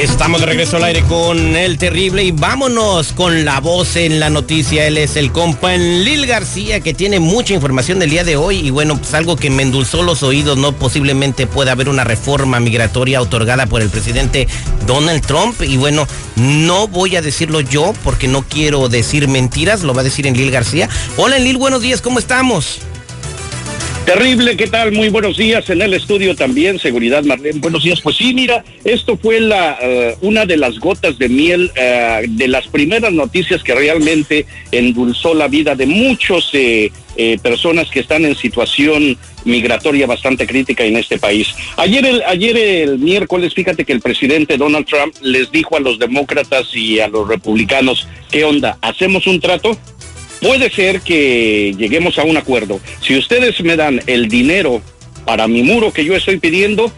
Estamos de regreso al aire con el terrible y vámonos con la voz en la noticia. Él es el compa en Lil García que tiene mucha información del día de hoy y bueno, pues algo que me endulzó los oídos, no posiblemente pueda haber una reforma migratoria otorgada por el presidente Donald Trump y bueno, no voy a decirlo yo porque no quiero decir mentiras, lo va a decir en Lil García. Hola Lil, buenos días, ¿cómo estamos? Terrible, ¿qué tal? Muy buenos días en el estudio también, seguridad Marlene. Buenos días. Pues sí, mira, esto fue la uh, una de las gotas de miel uh, de las primeras noticias que realmente endulzó la vida de muchos eh, eh, personas que están en situación migratoria bastante crítica en este país. Ayer el ayer el miércoles, fíjate que el presidente Donald Trump les dijo a los demócratas y a los republicanos, ¿qué onda? ¿Hacemos un trato? Puede ser que lleguemos a un acuerdo. Si ustedes me dan el dinero para mi muro que yo estoy pidiendo,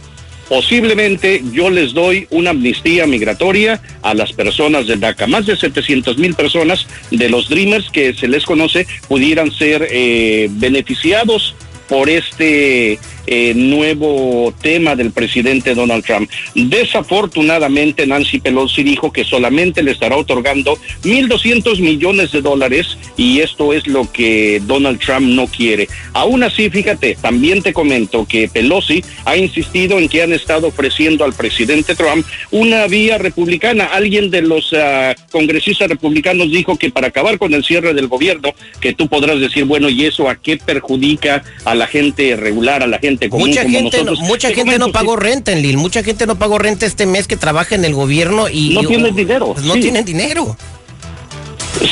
posiblemente yo les doy una amnistía migratoria a las personas de DACA. Más de 700 mil personas de los Dreamers que se les conoce pudieran ser eh, beneficiados por este eh, nuevo tema del presidente Donald Trump. Desafortunadamente, Nancy Pelosi dijo que solamente le estará otorgando 1.200 millones de dólares y esto es lo que Donald Trump no quiere. Aún así, fíjate, también te comento que Pelosi ha insistido en que han estado ofreciendo al presidente Trump una vía republicana. Alguien de los uh, congresistas republicanos dijo que para acabar con el cierre del gobierno, que tú podrás decir, bueno, ¿y eso a qué perjudica a la gente regular, a la gente común mucha como gente, nosotros? no, mucha Te gente comento, no pagó renta en Lil, mucha gente no pagó renta este mes que trabaja en el gobierno y No tienen dinero, Pues no sí. tienen dinero.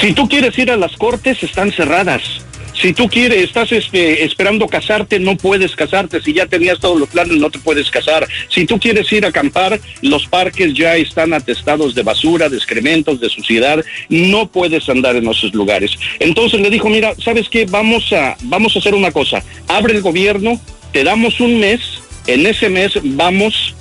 Si tú quieres ir a las cortes, están cerradas. Si tú quieres, estás este, esperando casarte, no puedes casarte. Si ya tenías todos los planes, no te puedes casar. Si tú quieres ir a acampar, los parques ya están atestados de basura, de excrementos, de suciedad. No puedes andar en esos lugares. Entonces le dijo, mira, ¿sabes qué? Vamos a, vamos a hacer una cosa. Abre el gobierno, te damos un mes. En ese mes vamos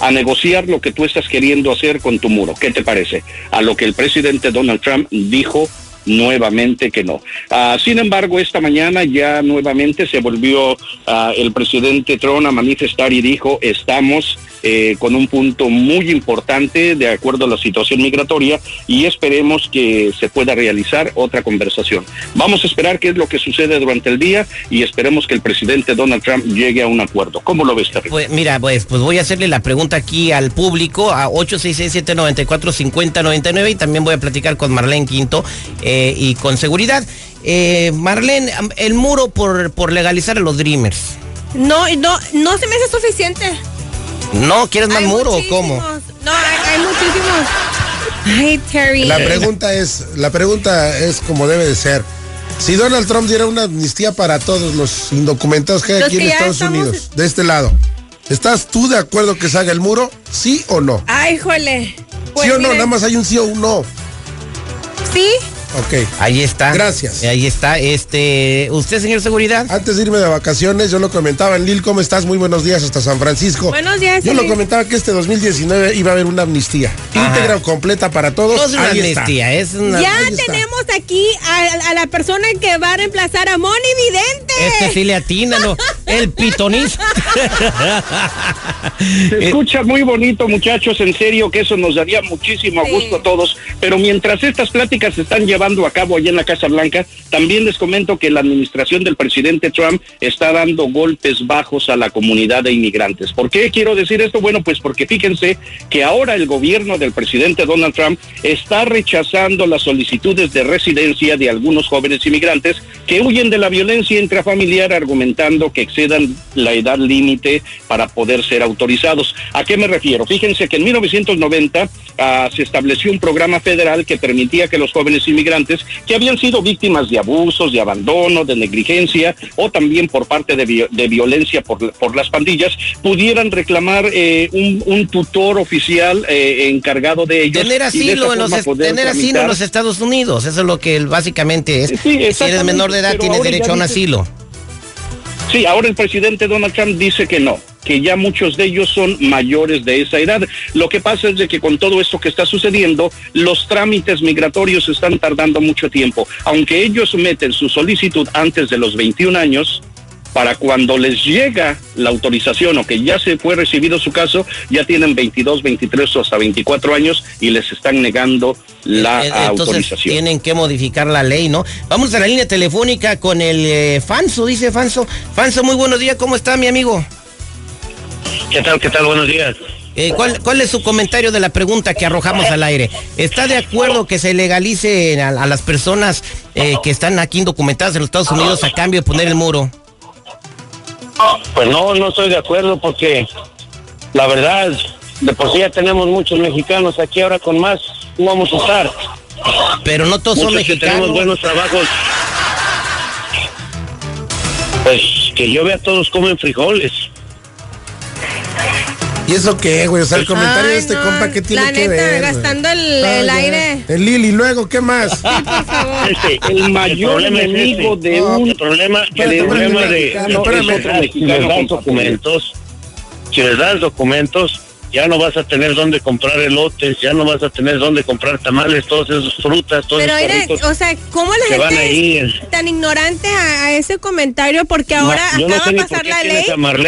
a negociar lo que tú estás queriendo hacer con tu muro. ¿Qué te parece? A lo que el presidente Donald Trump dijo nuevamente que no. Ah, sin embargo, esta mañana ya nuevamente se volvió ah, el presidente Trump a manifestar y dijo, estamos eh, con un punto muy importante de acuerdo a la situación migratoria y esperemos que se pueda realizar otra conversación. Vamos a esperar qué es lo que sucede durante el día y esperemos que el presidente Donald Trump llegue a un acuerdo. ¿Cómo lo ves, Terry? Pues mira, pues, pues voy a hacerle la pregunta aquí al público a 866-794-5099 y también voy a platicar con Marlene Quinto eh, y con seguridad. Eh, Marlene, el muro por, por legalizar a los Dreamers. No, no, no se me hace suficiente. ¿No? ¿Quieres más Hay muro o cómo? No, hay, hay muchísimos. Ay, Terry. La pregunta es, la pregunta es como debe de ser. Si Donald Trump diera una amnistía para todos los indocumentados que hay Los aquí en que Estados estamos- Unidos, de este lado, ¿estás tú de acuerdo que se haga el muro? ¿Sí o no? Ay, jole. Pues ¿Sí o no? miren, Nada más hay un sí o un no. Sí, Ok. Ahí está. Gracias. Ahí está. Este, ¿usted, señor seguridad? Antes de irme de vacaciones, yo lo comentaba en Lil, ¿cómo estás? Muy buenos días hasta San Francisco. Buenos días, Yo lo comentaba que este 2019 iba a haber una amnistía Ajá. íntegra o completa para todos. No es una Ahí está. amnistía, es una... ya está. tenemos aquí a, a la persona que va a reemplazar a Moni Vidente. Este sí le atina, ¿no? El pitonizo. Se escucha muy bonito, muchachos, en serio que eso nos daría muchísimo Sí. gusto a todos, pero mientras estas pláticas se están llevando a cabo allá en la Casa Blanca, también les comento que la administración del presidente Trump está dando golpes bajos a la comunidad de inmigrantes. ¿Por qué quiero decir esto? Bueno, pues porque fíjense que ahora el gobierno del presidente Donald Trump está rechazando las solicitudes de residencia de algunos jóvenes inmigrantes que huyen de la violencia intrafamiliar argumentando que excedan la edad límite para poder ser autorizados. ¿A qué me refiero? Fíjense que en 1990 ah, se estableció un programa federal que permitía que los jóvenes inmigrantes que habían sido víctimas de abusos, de abandono, de negligencia o también por parte de, vi- de violencia por, por las pandillas pudieran reclamar eh, un, un tutor oficial eh, encargado de ellos. Tener asilo, en los, tener asilo en los Estados Unidos, eso es lo que básicamente es. Sí, si eres menor de edad, tienes derecho a un asilo. Sí, ahora el presidente Donald Trump dice que no, que ya muchos de ellos son mayores de esa edad. Lo que pasa es de que con todo esto que está sucediendo, los trámites migratorios están tardando mucho tiempo. Aunque ellos meten su solicitud antes de los 21 años, para cuando les llega la autorización o que ya se fue recibido su caso, ya tienen 22, 23 o hasta 24 años y les están negando la Eh, eh, Entonces autorización. tienen que modificar la ley, ¿no? Vamos a la línea telefónica con el eh, Fanso, dice Fanso. Fanso, muy buenos días, ¿cómo está mi amigo? ¿Qué tal? ¿Qué tal? Buenos días. Eh, ¿cuál, ¿Cuál es su comentario de la pregunta que arrojamos al aire? ¿Está de acuerdo que se legalice a, a las personas eh, que están aquí indocumentadas en los Estados Unidos a cambio de poner el muro? Pues no, no estoy de acuerdo porque la verdad, de por sí ya tenemos muchos mexicanos aquí, ahora con más no vamos a estar. Pero no todos son Muchos que tenemos mexicanos. buenos trabajos. Pues que yo vea todos comen frijoles. ¿Y eso qué, güey? O sea, el comentario de este no, compa, ¿qué tiene la que neta, ver? gastando el- el aire. El Lili, luego, ¿qué más? Por favor. Este, El mayor problema es enemigo de No, un El problema, el problema de es espérame. otro mexicano si les das documentos, si les das documentos, ya no vas a tener dónde comprar elotes, ya no vas a tener dónde comprar tamales, todas esas frutas, todos Pero esos mire, o sea, ¿cómo la que van gente tan ignorante a, a ese comentario? Porque ahora no acaba de pasar la ley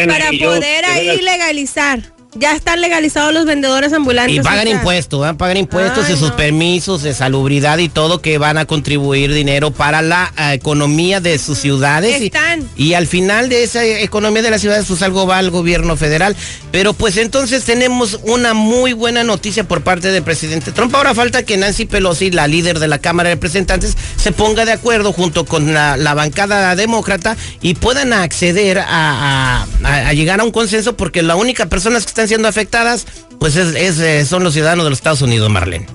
para poder de ahí legalizar. Ya están legalizados los vendedores ambulantes. Y pagan impuestos, van a pagar impuestos Ay, y sus no. permisos de salubridad y todo que van a contribuir dinero para la eh, economía de sus ciudades. Y- Están. Y, al final de esa economía de las ciudades, pues algo va al gobierno federal. Pero pues entonces tenemos una muy buena noticia por parte del presidente Trump. Ahora falta que Nancy Pelosi, la líder de la Cámara de Representantes, se ponga de acuerdo junto con la, la bancada demócrata y puedan acceder a, a- a- a llegar a un consenso porque las únicas personas que están siendo afectadas pues es, es, eh, son los ciudadanos de los Estados Unidos, Marlene.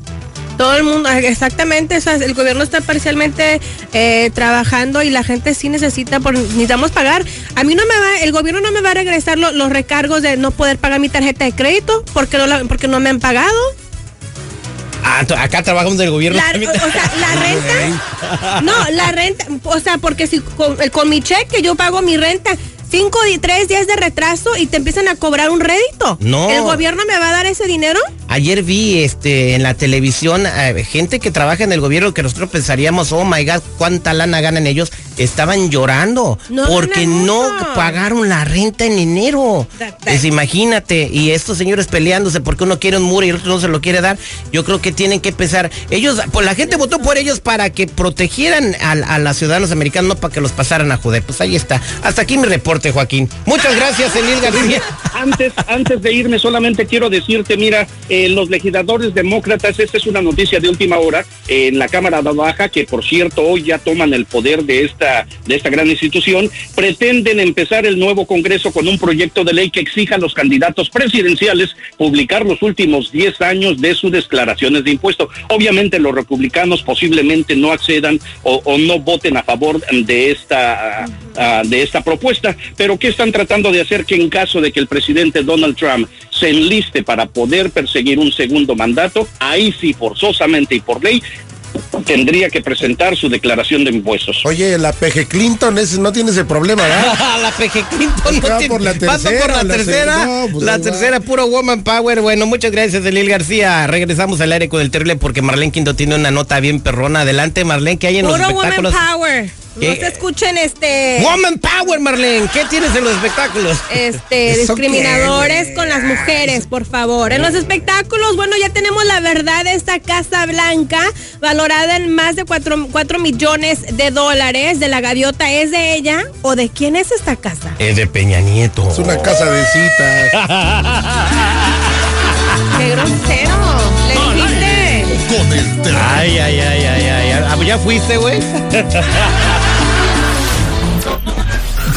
Todo el mundo, exactamente, o sea, el gobierno está parcialmente eh, trabajando y la gente sí necesita, por, necesitamos pagar. A mí no me va, el gobierno no me va a regresar lo- los recargos de no poder pagar mi tarjeta de crédito porque no, la- porque no me han pagado. Ah, acá trabajamos del gobierno. La, o sea, la renta. No, la renta, o sea, porque si con, con mi cheque yo pago mi renta, cinco y tres días de retraso y te empiezan a cobrar un rédito. No. ¿El gobierno me va a dar ese dinero? Ayer vi este en la televisión eh, gente que trabaja en el gobierno que nosotros pensaríamos, oh my god, cuánta lana ganan ellos, estaban llorando No porque no pagaron la renta en enero. Pues imagínate, y estos señores peleándose porque uno quiere un muro y el otro no se lo quiere dar, yo creo que tienen que pensar, ellos, pues la gente votó por ellos para que protegieran a, a los ciudadanos americanos, no para que los pasaran a joder. Pues ahí está. Hasta aquí mi reporte, Joaquín. Muchas gracias, Elil García. Antes, antes de irme, solamente quiero decirte, mira, eh, los legisladores demócratas, esta es una noticia de última hora, eh, en la Cámara Baja, que por cierto hoy ya toman el poder de esta, de esta gran institución, pretenden empezar el nuevo Congreso con un proyecto de ley que exija a los candidatos presidenciales publicar los últimos 10 años de sus declaraciones de impuestos. Obviamente los republicanos posiblemente no accedan o, o no voten a favor de esta, ah, de esta propuesta, pero ¿qué están tratando de hacer? Que en caso de que el presidente Donald Trump se enliste para poder perseguir un segundo mandato, ahí sí, forzosamente y por ley, tendría que presentar su declaración de impuestos. Oye, la PG Clinton ese no tiene ese problema, ¿verdad? la PG Clinton no tiene- por la pasa tercera, por la, la tercera, se- no, pues la tercera puro woman power. Bueno, muchas gracias, Elil García. Regresamos al aire con el terrible porque Marlene Quinto tiene una nota bien perrona. Adelante, Marlene, ¿qué hay en los Puro woman espectáculos? power. No se escuchen este Woman power, Marlene. ¿Qué tienes en los espectáculos? este ¿Eso discriminadores qué, con las mujeres, por favor. En los espectáculos, bueno, ya tenemos la verdad de esta Casa Blanca, valorada en más de 4, millones de dólares. De la gaviota, ¿es de ella o de quién es esta casa? Es de Peña Nieto. Es una casa de citas. ¡Qué grosero! ¡Le dijiste! Con el. Ay, ay, ay, ay, ay. Ah, ¿Ya fuiste, güey?